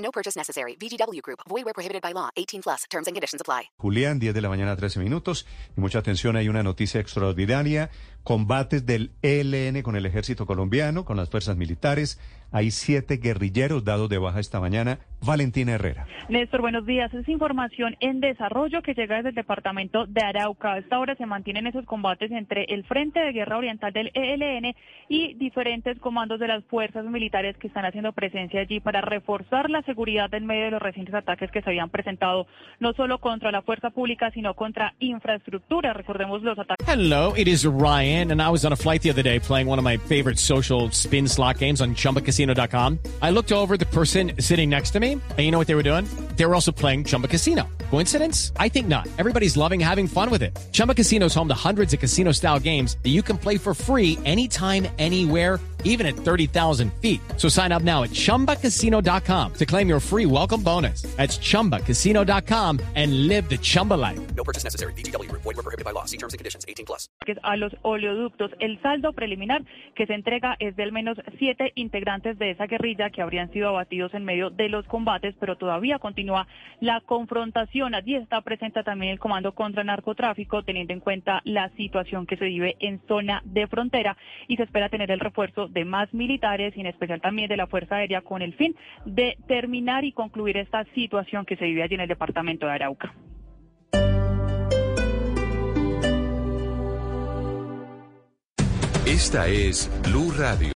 No purchase necessary. VGW Group. Void where prohibited by law. 18 plus. Terms and conditions apply. Julián, 10 de la mañana, 13 minutos. Y mucha atención, hay una noticia extraordinaria. Combates del ELN con el ejército colombiano, con las fuerzas militares. Hay siete guerrilleros dados de baja esta mañana. Valentina Herrera. Néstor, buenos días. Es información en desarrollo que llega desde el departamento de Arauca. A esta hora se mantienen esos combates entre el Frente de Guerra Oriental del ELN y diferentes comandos de las fuerzas militares que están haciendo presencia allí para reforzar la seguridad en medio de los recientes ataques que se habían presentado no solo contra la fuerza pública, sino contra infraestructura. Recordemos los ataques. Hello, it is Ryan, and I was on a flight the other day playing one of my favorite social spin slot games on chumbacasino.com. I looked over the person sitting next to me, and you know what they were doing? They were also playing Chumba Casino. Coincidence? I think not. Everybody's loving having fun with it. Chumba Casino is home to hundreds of casino style games that you can play for free anytime, anywhere even at 30,000 feet. So sign up now at ChumbaCasino.com to claim your free welcome bonus. That's ChumbaCasino.com and live the Chumba life. No purchase necessary. VGW Group. Void where prohibited by law. See terms and conditions. 18 plus. A los oleoductos. El saldo preliminar que se entrega es de al menos siete integrantes de esa guerrilla que habrían sido abatidos en medio de los combates, pero todavía continúa la confrontación. Allí está presente también el Comando contra Narcotráfico, teniendo en cuenta la situación que se vive en zona de frontera y se espera tener el refuerzo de más militares y en especial también de la Fuerza Aérea con el fin de terminar y concluir esta situación que se vive allí en el departamento de Arauca. Esta es Blue Radio.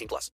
18 plus.